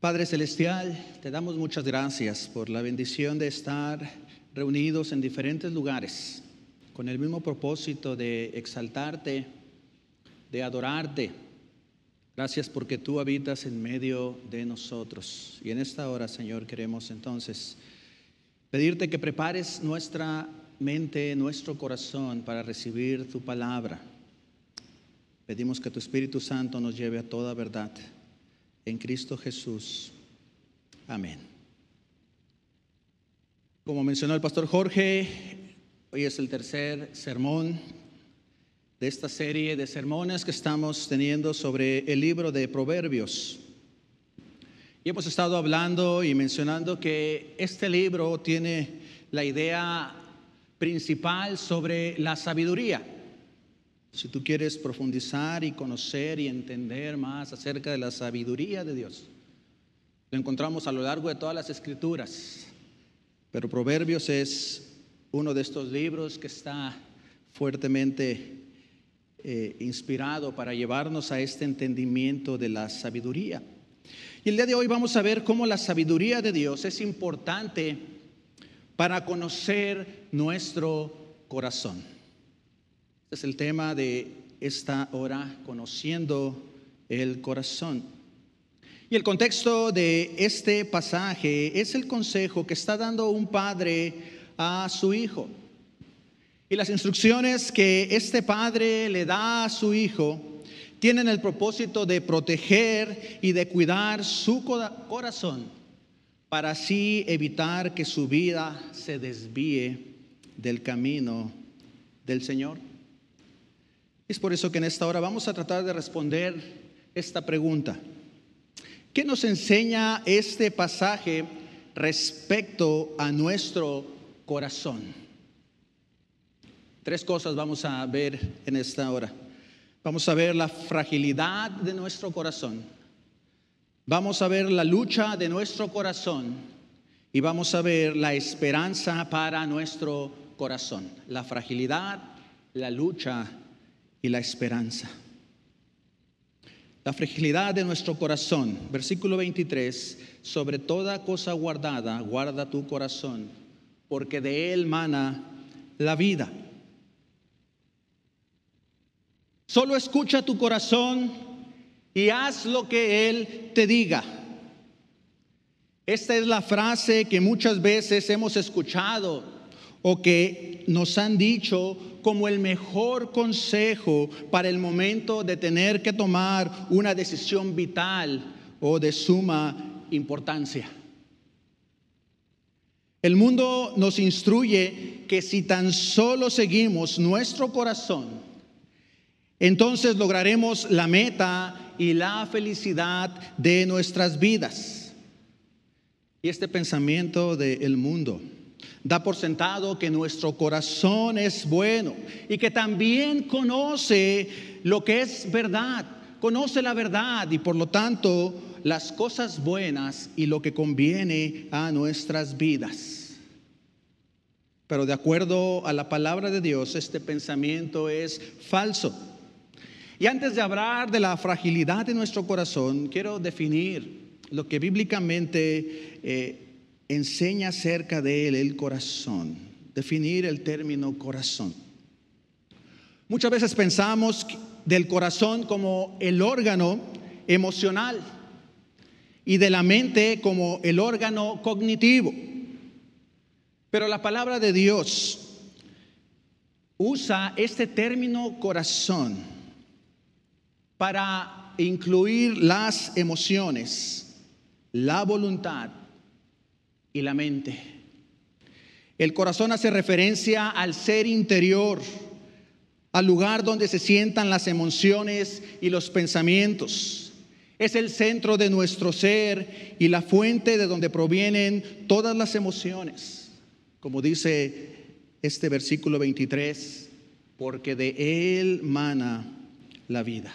Padre Celestial, te damos muchas gracias por la bendición de estar reunidos en diferentes lugares con el mismo propósito de exaltarte, de adorarte. Gracias porque tú habitas en medio de nosotros. Y en esta hora, Señor, queremos entonces pedirte que prepares nuestra mente, nuestro corazón para recibir tu palabra. Pedimos que tu Espíritu Santo nos lleve a toda verdad en Cristo Jesús. Amén. Como mencionó el pastor Jorge, hoy es el tercer sermón de esta serie de sermones que estamos teniendo sobre el libro de Proverbios. Y hemos estado hablando y mencionando que este libro tiene la idea principal sobre la sabiduría. Si tú quieres profundizar y conocer y entender más acerca de la sabiduría de Dios, lo encontramos a lo largo de todas las escrituras. Pero Proverbios es uno de estos libros que está fuertemente eh, inspirado para llevarnos a este entendimiento de la sabiduría. Y el día de hoy vamos a ver cómo la sabiduría de Dios es importante para conocer nuestro corazón. Este es el tema de esta hora, conociendo el corazón. Y el contexto de este pasaje es el consejo que está dando un padre a su hijo. Y las instrucciones que este padre le da a su hijo tienen el propósito de proteger y de cuidar su corazón para así evitar que su vida se desvíe del camino del Señor. Es por eso que en esta hora vamos a tratar de responder esta pregunta. ¿Qué nos enseña este pasaje respecto a nuestro corazón? Tres cosas vamos a ver en esta hora. Vamos a ver la fragilidad de nuestro corazón. Vamos a ver la lucha de nuestro corazón. Y vamos a ver la esperanza para nuestro corazón. La fragilidad, la lucha y la esperanza. La fragilidad de nuestro corazón, versículo 23, sobre toda cosa guardada, guarda tu corazón, porque de él mana la vida. Solo escucha tu corazón y haz lo que él te diga. Esta es la frase que muchas veces hemos escuchado o que nos han dicho como el mejor consejo para el momento de tener que tomar una decisión vital o de suma importancia. El mundo nos instruye que si tan solo seguimos nuestro corazón, entonces lograremos la meta y la felicidad de nuestras vidas. Y este pensamiento del mundo da por sentado que nuestro corazón es bueno y que también conoce lo que es verdad, conoce la verdad y por lo tanto las cosas buenas y lo que conviene a nuestras vidas. Pero de acuerdo a la palabra de Dios, este pensamiento es falso. Y antes de hablar de la fragilidad de nuestro corazón, quiero definir lo que bíblicamente eh, enseña acerca de él el corazón, definir el término corazón. Muchas veces pensamos del corazón como el órgano emocional y de la mente como el órgano cognitivo. Pero la palabra de Dios usa este término corazón para incluir las emociones, la voluntad y la mente. El corazón hace referencia al ser interior, al lugar donde se sientan las emociones y los pensamientos. Es el centro de nuestro ser y la fuente de donde provienen todas las emociones. Como dice este versículo 23, porque de él mana la vida.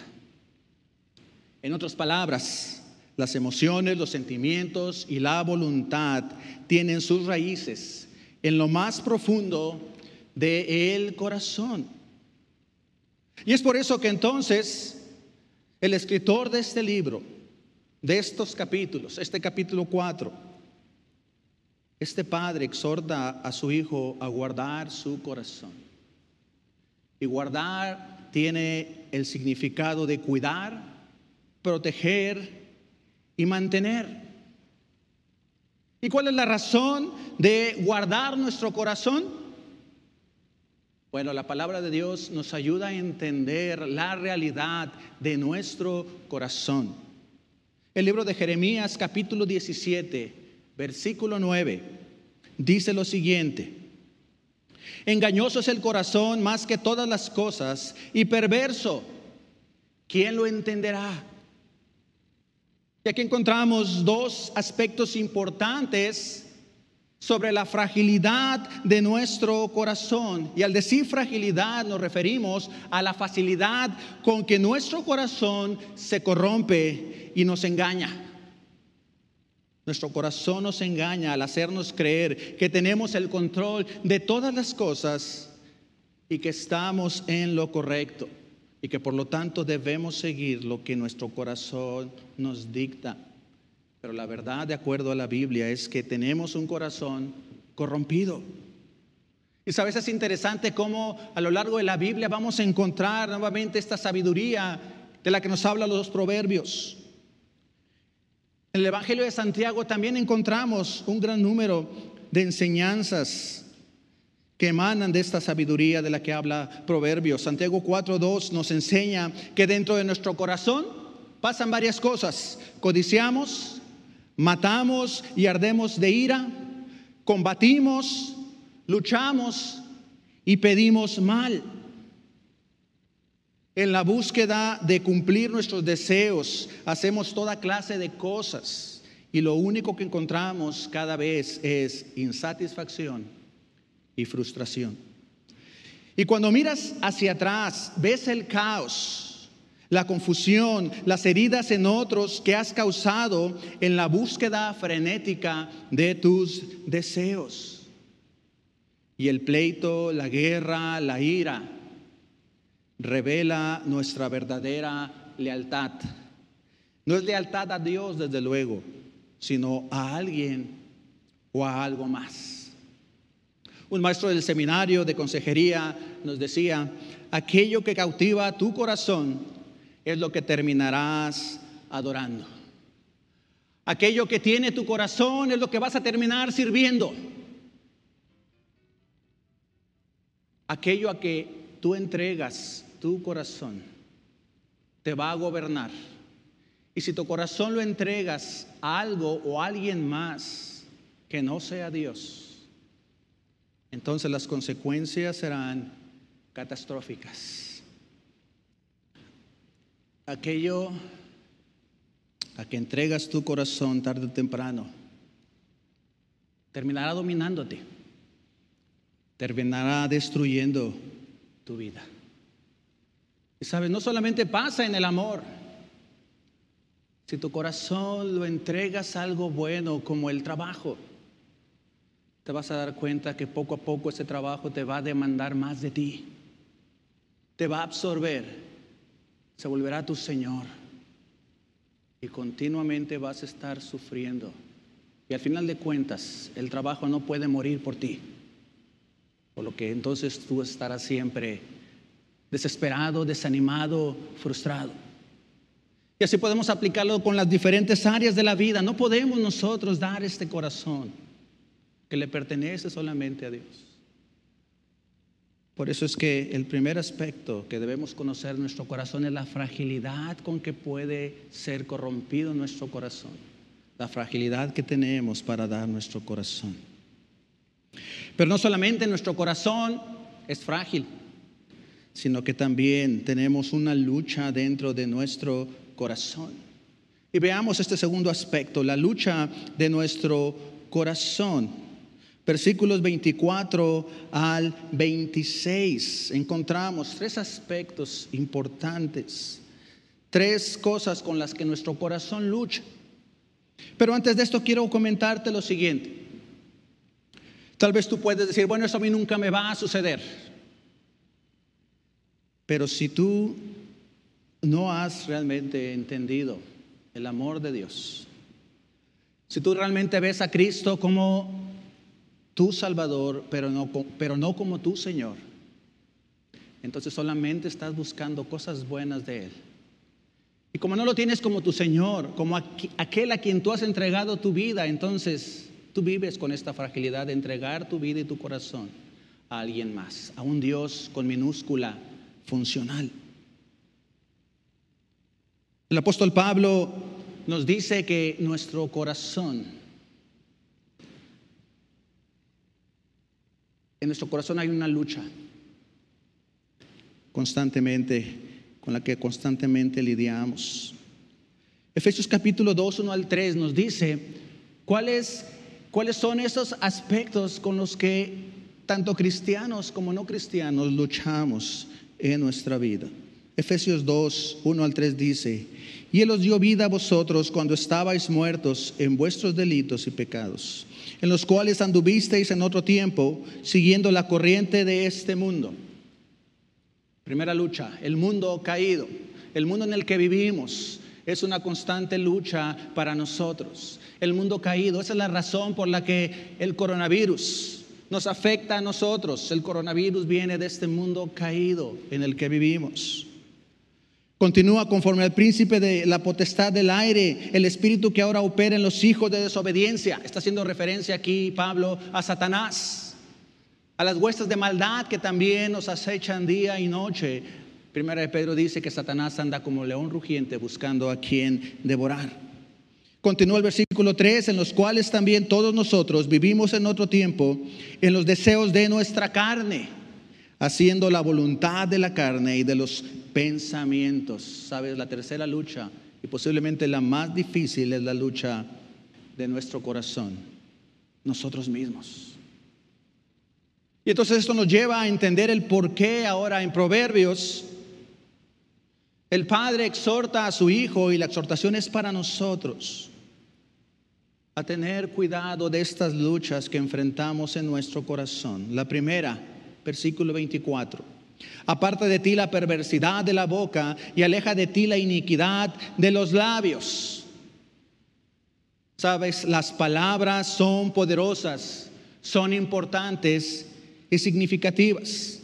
En otras palabras, las emociones, los sentimientos y la voluntad tienen sus raíces en lo más profundo de el corazón. Y es por eso que entonces el escritor de este libro de estos capítulos, este capítulo 4, este padre exhorta a su hijo a guardar su corazón. Y guardar tiene el significado de cuidar, proteger y mantener. ¿Y cuál es la razón de guardar nuestro corazón? Bueno, la palabra de Dios nos ayuda a entender la realidad de nuestro corazón. El libro de Jeremías capítulo 17, versículo 9, dice lo siguiente. Engañoso es el corazón más que todas las cosas y perverso. ¿Quién lo entenderá? Y aquí encontramos dos aspectos importantes sobre la fragilidad de nuestro corazón. Y al decir fragilidad nos referimos a la facilidad con que nuestro corazón se corrompe y nos engaña. Nuestro corazón nos engaña al hacernos creer que tenemos el control de todas las cosas y que estamos en lo correcto y que por lo tanto debemos seguir lo que nuestro corazón nos dicta. Pero la verdad, de acuerdo a la Biblia, es que tenemos un corazón corrompido. Y sabes, es interesante cómo a lo largo de la Biblia vamos a encontrar nuevamente esta sabiduría de la que nos hablan los proverbios. En el Evangelio de Santiago también encontramos un gran número de enseñanzas que emanan de esta sabiduría de la que habla Proverbios. Santiago 4.2 nos enseña que dentro de nuestro corazón pasan varias cosas. Codiciamos, matamos y ardemos de ira, combatimos, luchamos y pedimos mal. En la búsqueda de cumplir nuestros deseos, hacemos toda clase de cosas y lo único que encontramos cada vez es insatisfacción y frustración. Y cuando miras hacia atrás, ves el caos, la confusión, las heridas en otros que has causado en la búsqueda frenética de tus deseos. Y el pleito, la guerra, la ira, revela nuestra verdadera lealtad. No es lealtad a Dios, desde luego, sino a alguien o a algo más. Un maestro del seminario de consejería nos decía, aquello que cautiva tu corazón es lo que terminarás adorando. Aquello que tiene tu corazón es lo que vas a terminar sirviendo. Aquello a que tú entregas tu corazón te va a gobernar. Y si tu corazón lo entregas a algo o a alguien más que no sea Dios, entonces las consecuencias serán catastróficas. Aquello a que entregas tu corazón tarde o temprano terminará dominándote, terminará destruyendo tu vida. Y sabes, no solamente pasa en el amor. Si tu corazón lo entregas a algo bueno como el trabajo, te vas a dar cuenta que poco a poco ese trabajo te va a demandar más de ti. Te va a absorber. Se volverá tu Señor. Y continuamente vas a estar sufriendo. Y al final de cuentas, el trabajo no puede morir por ti. Por lo que entonces tú estarás siempre desesperado, desanimado, frustrado. Y así podemos aplicarlo con las diferentes áreas de la vida. No podemos nosotros dar este corazón que le pertenece solamente a Dios. Por eso es que el primer aspecto que debemos conocer en nuestro corazón es la fragilidad con que puede ser corrompido nuestro corazón. La fragilidad que tenemos para dar nuestro corazón. Pero no solamente nuestro corazón es frágil, sino que también tenemos una lucha dentro de nuestro corazón. Y veamos este segundo aspecto, la lucha de nuestro corazón. Versículos 24 al 26 encontramos tres aspectos importantes, tres cosas con las que nuestro corazón lucha. Pero antes de esto quiero comentarte lo siguiente. Tal vez tú puedes decir, bueno, eso a mí nunca me va a suceder. Pero si tú no has realmente entendido el amor de Dios. Si tú realmente ves a Cristo como tu Salvador, pero no, pero no como tu Señor, entonces solamente estás buscando cosas buenas de Él. Y como no lo tienes como tu Señor, como aquel a quien tú has entregado tu vida, entonces tú vives con esta fragilidad de entregar tu vida y tu corazón a alguien más, a un Dios con minúscula funcional. El apóstol Pablo nos dice que nuestro corazón, en nuestro corazón hay una lucha constantemente, con la que constantemente lidiamos. Efesios capítulo 2, 1 al 3 nos dice cuáles, cuáles son esos aspectos con los que tanto cristianos como no cristianos luchamos en nuestra vida. Efesios 2, 1 al 3 dice, y Él os dio vida a vosotros cuando estabais muertos en vuestros delitos y pecados, en los cuales anduvisteis en otro tiempo, siguiendo la corriente de este mundo. Primera lucha, el mundo caído, el mundo en el que vivimos. Es una constante lucha para nosotros. El mundo caído, esa es la razón por la que el coronavirus nos afecta a nosotros. El coronavirus viene de este mundo caído en el que vivimos. Continúa conforme al príncipe de la potestad del aire, el espíritu que ahora opera en los hijos de desobediencia. Está haciendo referencia aquí Pablo a Satanás, a las huestes de maldad que también nos acechan día y noche. Primera de Pedro dice que Satanás anda como león rugiente buscando a quien devorar. Continúa el versículo 3, en los cuales también todos nosotros vivimos en otro tiempo en los deseos de nuestra carne, haciendo la voluntad de la carne y de los pensamientos. Sabes, la tercera lucha y posiblemente la más difícil es la lucha de nuestro corazón, nosotros mismos. Y entonces esto nos lleva a entender el por qué ahora en Proverbios el Padre exhorta a su Hijo y la exhortación es para nosotros a tener cuidado de estas luchas que enfrentamos en nuestro corazón. La primera, versículo 24. Aparta de ti la perversidad de la boca y aleja de ti la iniquidad de los labios. Sabes, las palabras son poderosas, son importantes y significativas.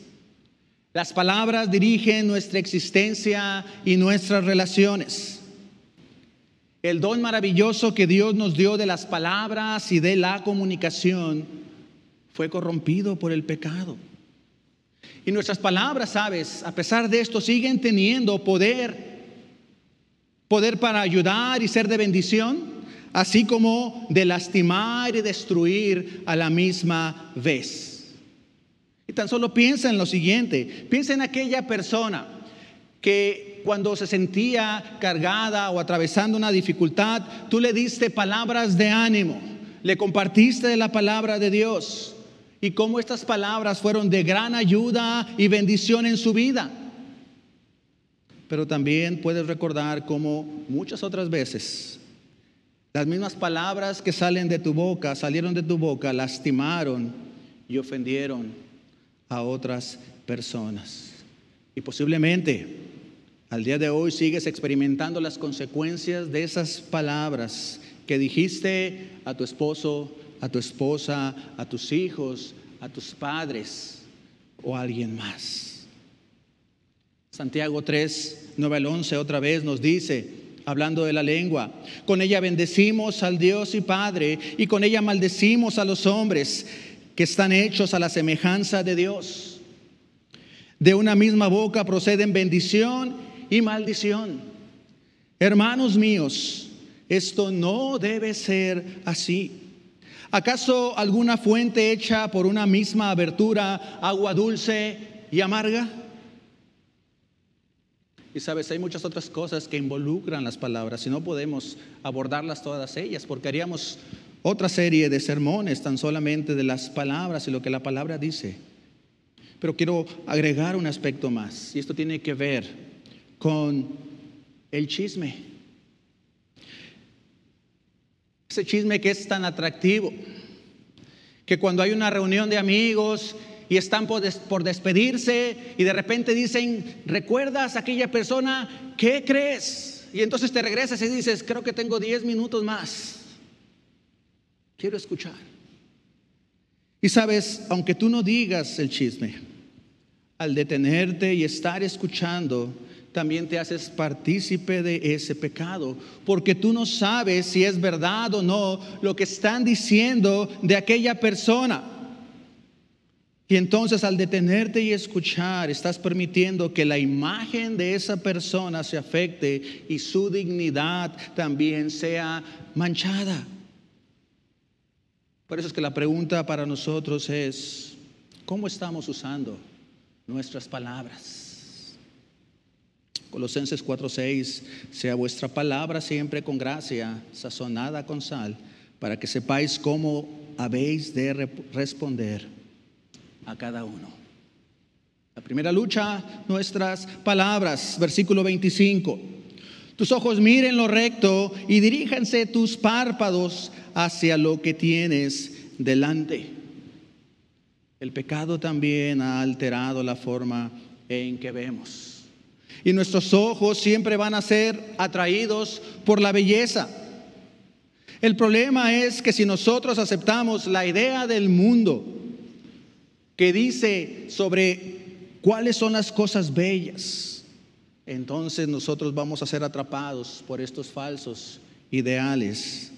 Las palabras dirigen nuestra existencia y nuestras relaciones. El don maravilloso que Dios nos dio de las palabras y de la comunicación fue corrompido por el pecado. Y nuestras palabras, sabes, a pesar de esto, siguen teniendo poder, poder para ayudar y ser de bendición, así como de lastimar y destruir a la misma vez. Y tan solo piensa en lo siguiente, piensa en aquella persona que cuando se sentía cargada o atravesando una dificultad, tú le diste palabras de ánimo, le compartiste la palabra de Dios y cómo estas palabras fueron de gran ayuda y bendición en su vida. Pero también puedes recordar cómo muchas otras veces las mismas palabras que salen de tu boca, salieron de tu boca, lastimaron y ofendieron a otras personas. Y posiblemente al día de hoy sigues experimentando las consecuencias de esas palabras que dijiste a tu esposo, a tu esposa, a tus hijos, a tus padres o a alguien más. Santiago 3, 9 al 11 otra vez nos dice, hablando de la lengua, con ella bendecimos al Dios y Padre y con ella maldecimos a los hombres que están hechos a la semejanza de Dios. De una misma boca proceden bendición y maldición. Hermanos míos, esto no debe ser así. ¿Acaso alguna fuente hecha por una misma abertura, agua dulce y amarga? Y sabes, hay muchas otras cosas que involucran las palabras y no podemos abordarlas todas ellas porque haríamos otra serie de sermones tan solamente de las palabras y lo que la palabra dice. Pero quiero agregar un aspecto más y esto tiene que ver con el chisme. Ese chisme que es tan atractivo, que cuando hay una reunión de amigos y están por, despedirse y de repente dicen, ¿recuerdas a aquella persona? ¿Qué crees? y entonces te regresas y dices, creo que tengo 10 minutos más. Quiero escuchar. Y sabes, aunque tú no digas el chisme, al detenerte y estar escuchando, también te haces partícipe de ese pecado, porque tú no sabes si es verdad o no lo que están diciendo de aquella persona. Y entonces al detenerte y escuchar, estás permitiendo que la imagen de esa persona se afecte y su dignidad también sea manchada. Por eso es que la pregunta para nosotros es, ¿cómo estamos usando nuestras palabras? Colosenses 4:6, sea vuestra palabra siempre con gracia, sazonada con sal, para que sepáis cómo habéis de responder a cada uno. La primera lucha, nuestras palabras, versículo 25. Tus ojos miren lo recto y diríjanse tus párpados hacia lo que tienes delante. El pecado también ha alterado la forma en que vemos. Y nuestros ojos siempre van a ser atraídos por la belleza. El problema es que si nosotros aceptamos la idea del mundo que dice sobre cuáles son las cosas bellas, entonces nosotros vamos a ser atrapados por estos falsos ideales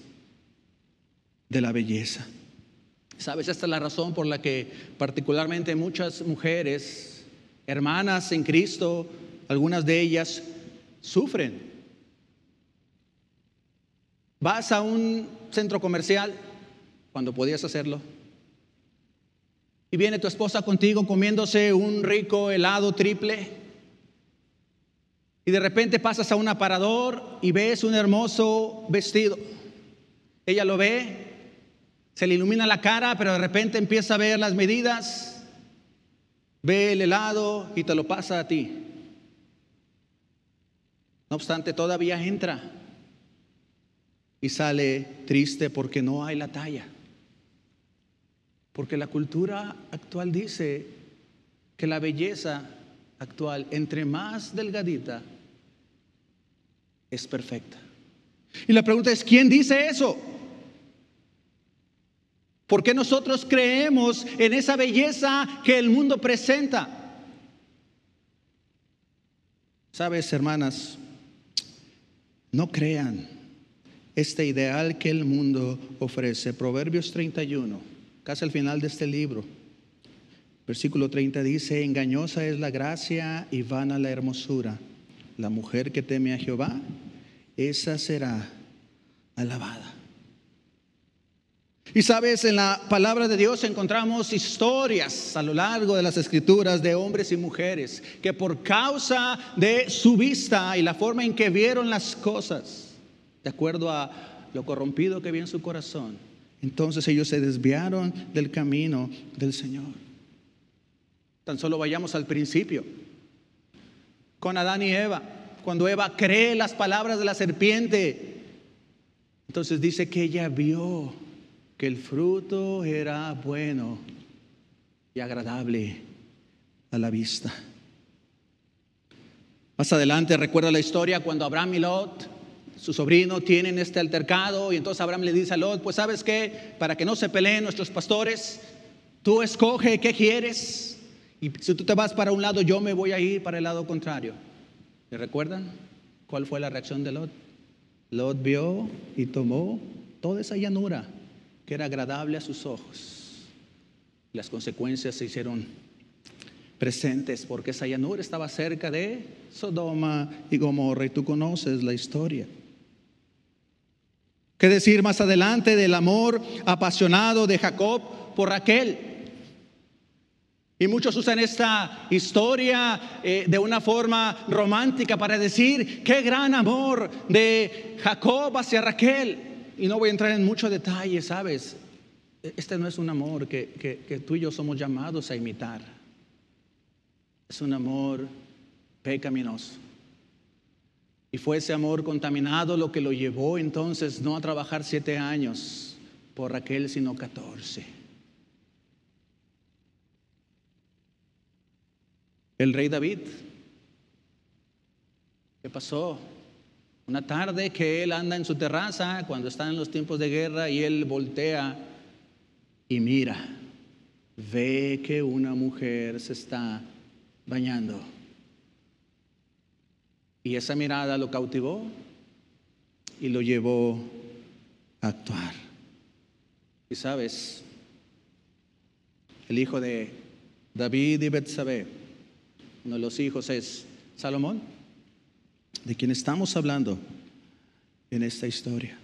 de la belleza. Sabes, esta es la razón por la que particularmente muchas mujeres, hermanas en Cristo, algunas de ellas sufren. Vas a un centro comercial cuando podías hacerlo y viene tu esposa contigo comiéndose un rico helado triple y de repente pasas a un aparador y ves un hermoso vestido. Ella lo ve, se le ilumina la cara, pero de repente empieza a ver las medidas, ve el helado y te lo pasa a ti. No obstante, todavía entra y sale triste porque no hay la talla. Porque la cultura actual dice que la belleza actual, entre más delgadita, es perfecta. Y la pregunta es, ¿quién dice eso? ¿Por qué nosotros creemos en esa belleza que el mundo presenta? Sabes, hermanas, no crean este ideal que el mundo ofrece. Proverbios 31, casi al final de este libro. Versículo 30 dice, engañosa es la gracia y vana la hermosura. La mujer que teme a Jehová, esa será alabada. Y sabes, en la palabra de Dios encontramos historias a lo largo de las escrituras de hombres y mujeres que por causa de su vista y la forma en que vieron las cosas, de acuerdo a lo corrompido que había en su corazón, entonces ellos se desviaron del camino del Señor. Tan solo vayamos al principio, con Adán y Eva. Cuando Eva cree las palabras de la serpiente, entonces dice que ella vio que el fruto era bueno y agradable a la vista. Más adelante recuerda la historia cuando Abraham y Lot, su sobrino, tienen este altercado y entonces Abraham le dice a Lot, pues sabes qué, para que no se peleen nuestros pastores, tú escoge qué quieres y si tú te vas para un lado, yo me voy a ir para el lado contrario. ¿Me recuerdan cuál fue la reacción de Lot? Lot vio y tomó toda esa llanura que era agradable a sus ojos. Las consecuencias se hicieron presentes porque esa llanura estaba cerca de Sodoma y Gomorra y tú conoces la historia. ¿Qué decir más adelante del amor apasionado de Jacob por Raquel? Y muchos usan esta historia eh, de una forma romántica para decir qué gran amor de Jacob hacia Raquel. Y no voy a entrar en mucho detalle, ¿sabes? Este no es un amor que, que tú y yo somos llamados a imitar. Es un amor pecaminoso. Y fue ese amor contaminado lo que lo llevó entonces no a trabajar siete años por Raquel, sino catorce. El rey David, ¿qué pasó Una tarde que él anda en su terraza cuando están en los tiempos de guerra y él voltea y mira, ve que una mujer se está bañando. Y esa mirada lo cautivó y lo llevó a actuar. Y sabes, el hijo de David y Betsabé, uno de los hijos es Salomón, de quien estamos hablando en esta historia.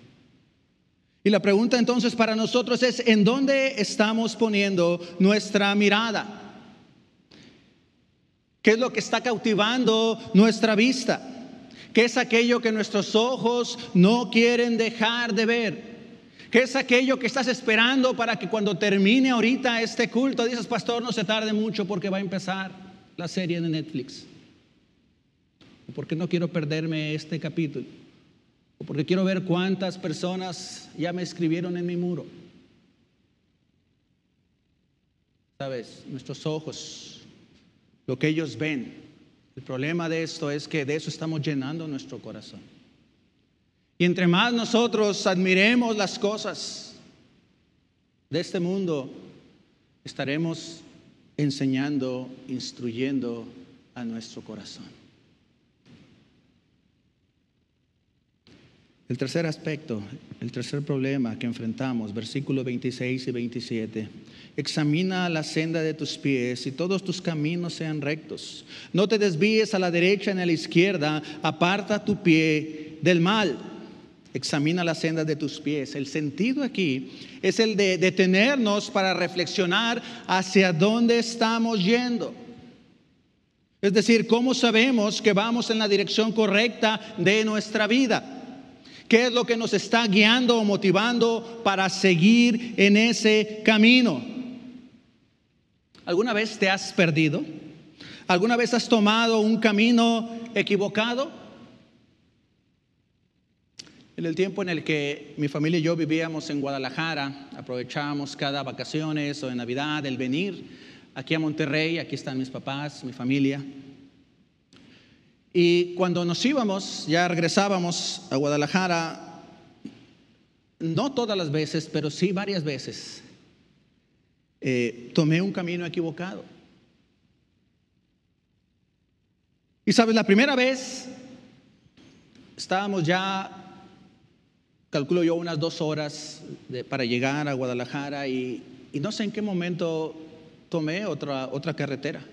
Y la pregunta entonces para nosotros es, ¿en dónde estamos poniendo nuestra mirada? ¿Qué es lo que está cautivando nuestra vista? ¿Qué es aquello que nuestros ojos no quieren dejar de ver? ¿Qué es aquello que estás esperando para que cuando termine ahorita este culto dices, pastor, no se tarde mucho porque va a empezar la serie de Netflix? ¿O porque no quiero perderme este capítulo? ¿O porque quiero ver cuántas personas ya me escribieron en mi muro? Sabes, nuestros ojos lo que ellos ven. El problema de esto es que de eso estamos llenando nuestro corazón. Y entre más nosotros admiremos las cosas de este mundo, estaremos enseñando, instruyendo a nuestro corazón. El tercer aspecto, el tercer problema que enfrentamos, versículos 26 y 27. Examina la senda de tus pies y todos tus caminos sean rectos. No te desvíes a la derecha ni a la izquierda, aparta tu pie del mal. Examina la senda de tus pies. El sentido aquí es el de detenernos para reflexionar hacia dónde estamos yendo. Es decir, cómo sabemos que vamos en la dirección correcta de nuestra vida. ¿Qué es lo que nos está guiando o motivando para seguir en ese camino? ¿Alguna vez te has perdido? ¿Alguna vez has tomado un camino equivocado? En el tiempo en el que mi familia y yo vivíamos en Guadalajara, aprovechábamos cada vacaciones o en Navidad el venir aquí a Monterrey, aquí están mis papás, mi familia. Y cuando nos íbamos, ya regresábamos a Guadalajara, no todas las veces, pero sí varias veces, eh, tomé un camino equivocado. Y sabes, la primera vez estábamos ya, calculo yo, unas dos horas para llegar a Guadalajara y, y, no sé en qué momento tomé otra, otra carretera.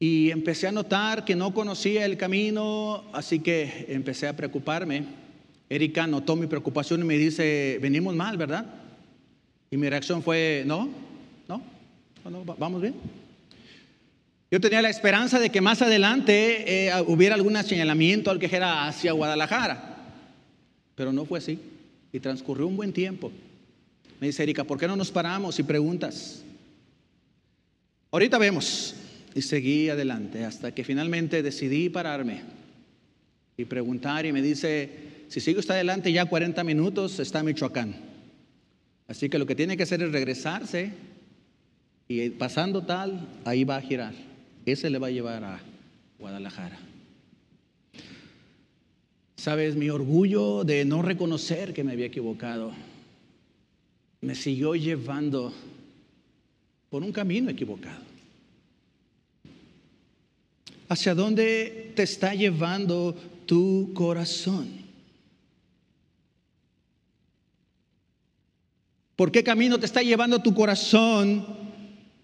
Y empecé a notar que no conocía el camino, así que empecé a preocuparme. Erika notó mi preocupación y me dice, venimos mal, ¿verdad? Y mi reacción fue, no, no, no, vamos bien. Yo tenía la esperanza de que más adelante eh, hubiera algún señalamiento al que era hacia Guadalajara, pero no fue así. Y transcurrió un buen tiempo. Me dice Erika, ¿por qué no nos paramos y preguntas? Ahorita vemos, y seguí adelante hasta que finalmente decidí pararme y preguntar y me dice, si sigue usted adelante ya 40 minutos está Michoacán. Así que lo que tiene que hacer es regresarse y pasando tal, ahí va a girar. Ese le va a llevar a Guadalajara. Sabes, mi orgullo de no reconocer que me había equivocado me siguió llevando por un camino equivocado. ¿Hacia dónde te está llevando tu corazón? ¿Por qué camino te está llevando tu corazón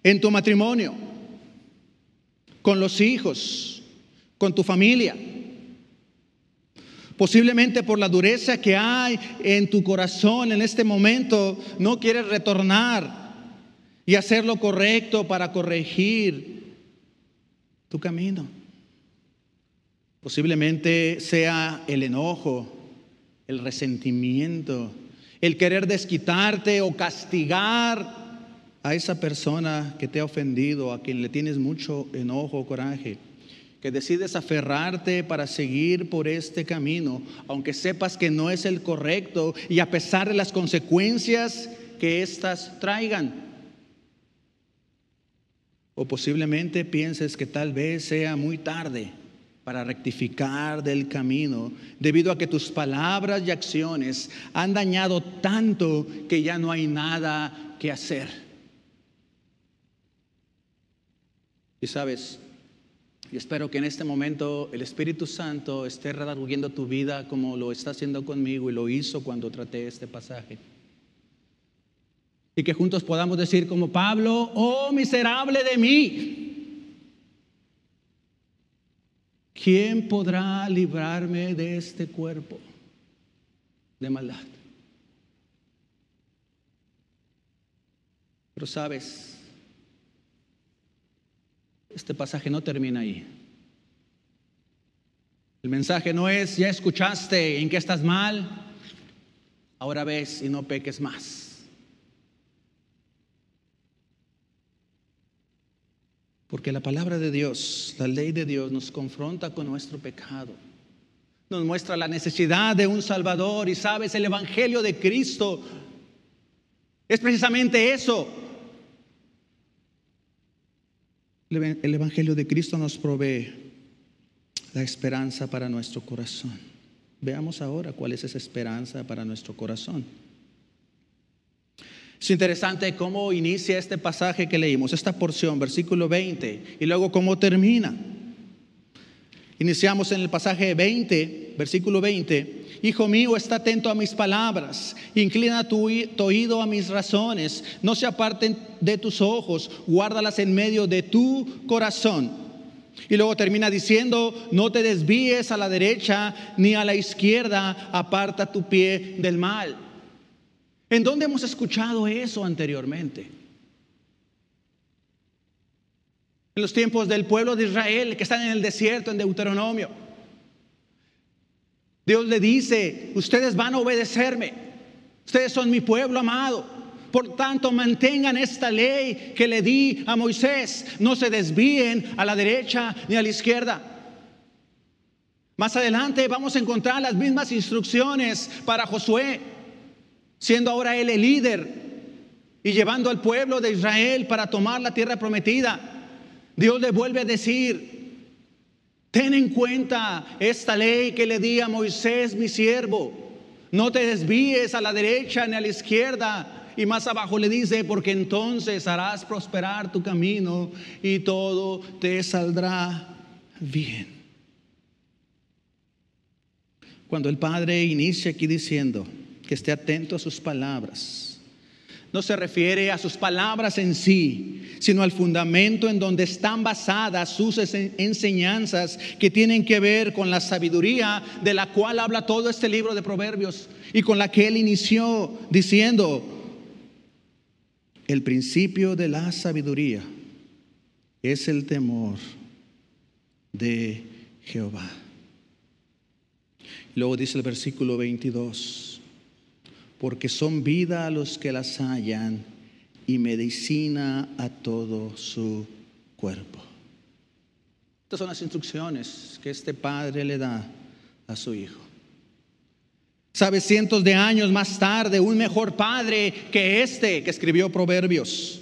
en tu matrimonio? Con los hijos, con tu familia. Posiblemente por la dureza que hay en tu corazón en este momento, no quieres retornar y hacer lo correcto para corregir tu camino. Posiblemente sea el enojo, el resentimiento, el querer desquitarte o castigar a esa persona que te ha ofendido, a quien le tienes mucho enojo o coraje, que decides aferrarte para seguir por este camino, aunque sepas que no es el correcto y a pesar de las consecuencias que éstas traigan. O posiblemente pienses que tal vez sea muy tarde para rectificar del camino, debido a que tus palabras y acciones han dañado tanto que ya no hay nada que hacer. Y sabes, y espero que en este momento el Espíritu Santo esté redarguyendo tu vida como lo está haciendo conmigo y lo hizo cuando traté este pasaje. Y que juntos podamos decir como Pablo, oh miserable de mí. ¿Quién podrá librarme de este cuerpo de maldad? Pero sabes, este pasaje no termina ahí. El mensaje no es, ya escuchaste en qué estás mal, ahora ves y no peques más. Porque la palabra de Dios, la ley de Dios nos confronta con nuestro pecado. Nos muestra la necesidad de un Salvador y sabes, el Evangelio de Cristo es precisamente eso. El Evangelio de Cristo nos provee la esperanza para nuestro corazón. Veamos ahora cuál es esa esperanza para nuestro corazón. Es interesante cómo inicia este pasaje que leímos, esta porción, versículo 20, y luego cómo termina. Iniciamos en el pasaje 20, versículo 20. Hijo mío, está atento a mis palabras, inclina tu, oído a mis razones, no se aparten de tus ojos, guárdalas en medio de tu corazón. Y luego termina diciendo, no te desvíes a la derecha ni a la izquierda, aparta tu pie del mal. ¿En dónde hemos escuchado eso anteriormente? En los tiempos del pueblo de Israel que están en el desierto, en Deuteronomio. Dios le dice, ustedes van a obedecerme, ustedes son mi pueblo amado. Por tanto, mantengan esta ley que le di a Moisés. No se desvíen a la derecha ni a la izquierda. Más adelante vamos a encontrar las mismas instrucciones para Josué siendo ahora él el líder y llevando al pueblo de Israel para tomar la tierra prometida, Dios le vuelve a decir, ten en cuenta esta ley que le di a Moisés, mi siervo, no te desvíes a la derecha ni a la izquierda. Y más abajo le dice, porque entonces harás prosperar tu camino y todo te saldrá bien. Cuando el Padre inicia aquí diciendo, que esté atento a sus palabras. No se refiere a sus palabras en sí, sino al fundamento en donde están basadas sus enseñanzas que tienen que ver con la sabiduría de la cual habla todo este libro de Proverbios y con la que él inició diciendo, el principio de la sabiduría es el temor de Jehová. Luego dice el versículo 22 porque son vida a los que las hallan y medicina a todo su cuerpo. Estas son las instrucciones que este padre le da a su hijo. Sabe, cientos de años más tarde, un mejor padre que este que escribió Proverbios,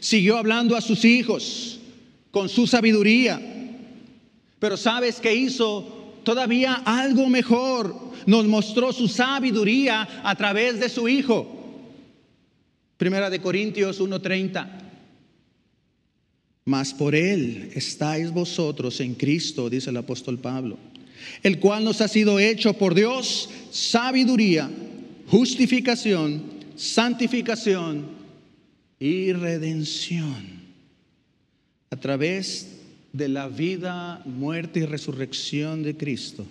siguió hablando a sus hijos con su sabiduría. Pero ¿sabes qué hizo? Todavía algo mejor nos mostró su sabiduría a través de su Hijo. Primera de Corintios 1:30. Mas por Él estáis vosotros en Cristo, dice el apóstol Pablo, el cual nos ha sido hecho por Dios sabiduría, justificación, santificación y redención. A través de la vida, muerte y resurrección de Cristo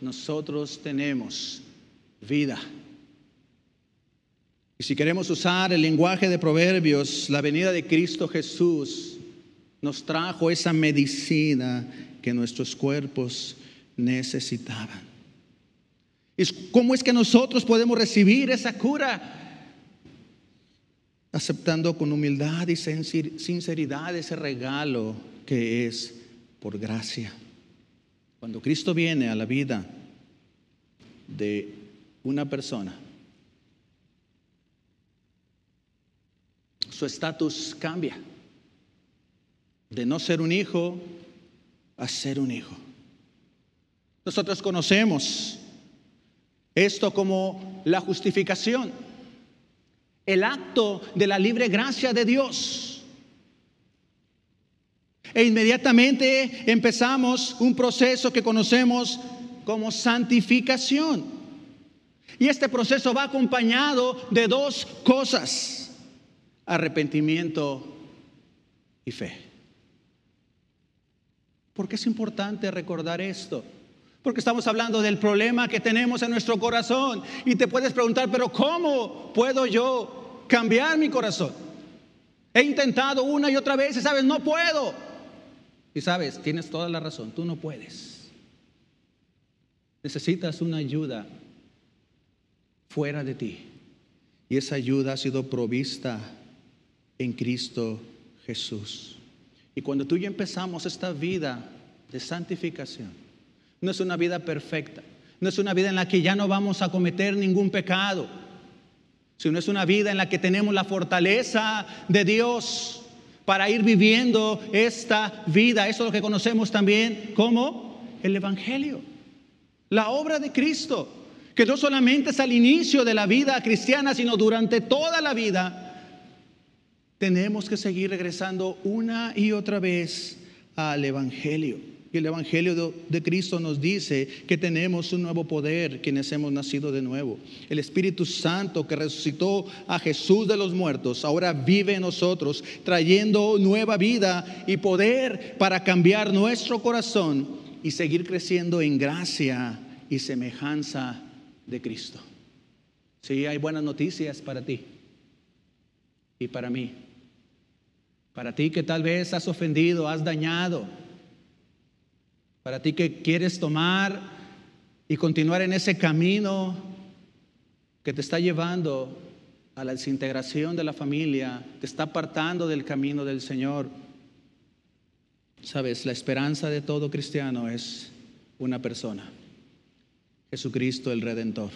nosotros tenemos vida. Y si queremos usar el lenguaje de Proverbios, la venida de Cristo Jesús nos trajo esa medicina que nuestros cuerpos necesitaban. ¿Y cómo es que nosotros podemos recibir esa cura? Aceptando con humildad y sinceridad ese regalo que es por gracia. Cuando Cristo viene a la vida de una persona, su estatus cambia de no ser un hijo a ser un hijo. Nosotros conocemos esto como la justificación, el acto de la libre gracia de Dios. E inmediatamente empezamos un proceso que conocemos como santificación. Y este proceso va acompañado de dos cosas, arrepentimiento y fe. ¿Por qué es importante recordar esto? Porque estamos hablando del problema que tenemos en nuestro corazón. Y te puedes preguntar, pero ¿cómo puedo yo cambiar mi corazón? He intentado una y otra vez y sabes, no puedo. Y sabes, tienes toda la razón, tú no puedes. Necesitas una ayuda fuera de ti. Y esa ayuda ha sido provista en Cristo Jesús. Y cuando tú y yo empezamos esta vida de santificación, no es una vida perfecta. No es una vida en la que ya no vamos a cometer ningún pecado. Sino es una vida en la que tenemos la fortaleza de Dios para ir viviendo esta vida. Eso es lo que conocemos también como el Evangelio. La obra de Cristo. Que no solamente es al inicio de la vida cristiana, sino durante toda la vida. Tenemos que seguir regresando una y otra vez al Evangelio el Evangelio de, Cristo nos dice que tenemos un nuevo poder quienes hemos nacido de nuevo. El Espíritu Santo que resucitó a Jesús de los muertos ahora vive en nosotros, trayendo nueva vida y poder para cambiar nuestro corazón y seguir creciendo en gracia y semejanza de Cristo. Sí, hay buenas noticias para ti y para mí. Para ti que tal vez has ofendido, has dañado para ti que quieres tomar y continuar en ese camino que te está llevando a la desintegración de la familia, te está apartando del camino del Señor. Sabes, la esperanza de todo cristiano es una persona, Jesucristo el Redentor.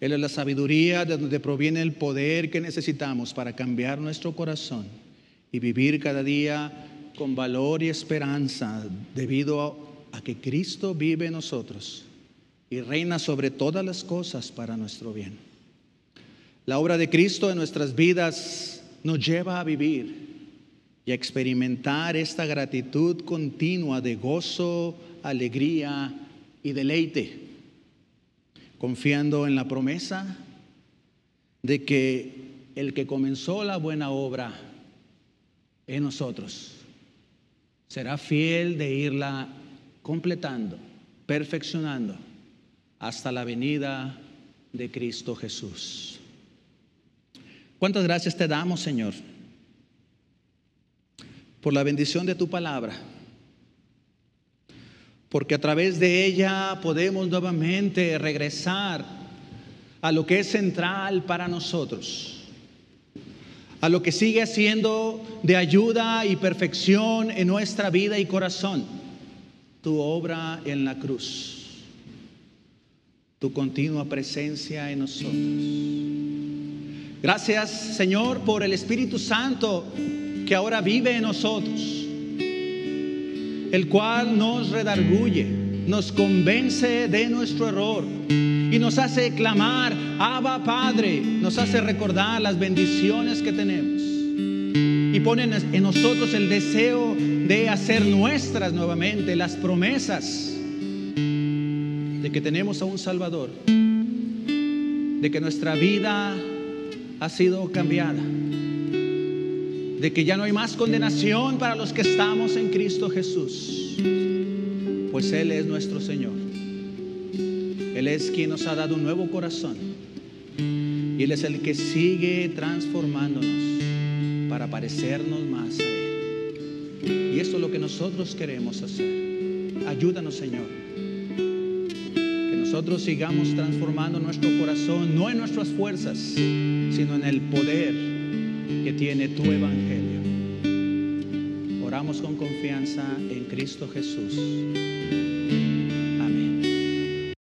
Él es la sabiduría de donde proviene el poder que necesitamos para cambiar nuestro corazón y vivir cada día con valor y esperanza debido a que Cristo vive en nosotros y reina sobre todas las cosas para nuestro bien. La obra de Cristo en nuestras vidas nos lleva a vivir y a experimentar esta gratitud continua de gozo, alegría y deleite, confiando en la promesa de que el que comenzó la buena obra en nosotros será fiel de irla completando, perfeccionando hasta la venida de Cristo Jesús. ¿Cuántas gracias te damos, Señor, por la bendición de tu palabra? Porque a través de ella podemos nuevamente regresar a lo que es central para nosotros, a lo que sigue siendo de ayuda y perfección en nuestra vida y corazón tu obra en la cruz, tu continua presencia en nosotros. Gracias Señor por el Espíritu Santo que ahora vive en nosotros, el cual nos redarguye, nos convence de nuestro error y nos hace clamar, Abba Padre, nos hace recordar las bendiciones que tenemos y pone en nosotros el deseo de hacer nuestras nuevamente las promesas de que tenemos a un Salvador, de que nuestra vida ha sido cambiada, de que ya no hay más condenación para los que estamos en Cristo Jesús, pues Él es nuestro Señor. Él es quien nos ha dado un nuevo corazón y Él es el que sigue transformándonos para parecernos lo que nosotros queremos hacer. Ayúdanos, Señor. Que nosotros sigamos transformando nuestro corazón, no en nuestras fuerzas, sino en el poder que tiene tu Evangelio. Oramos con confianza en Cristo Jesús.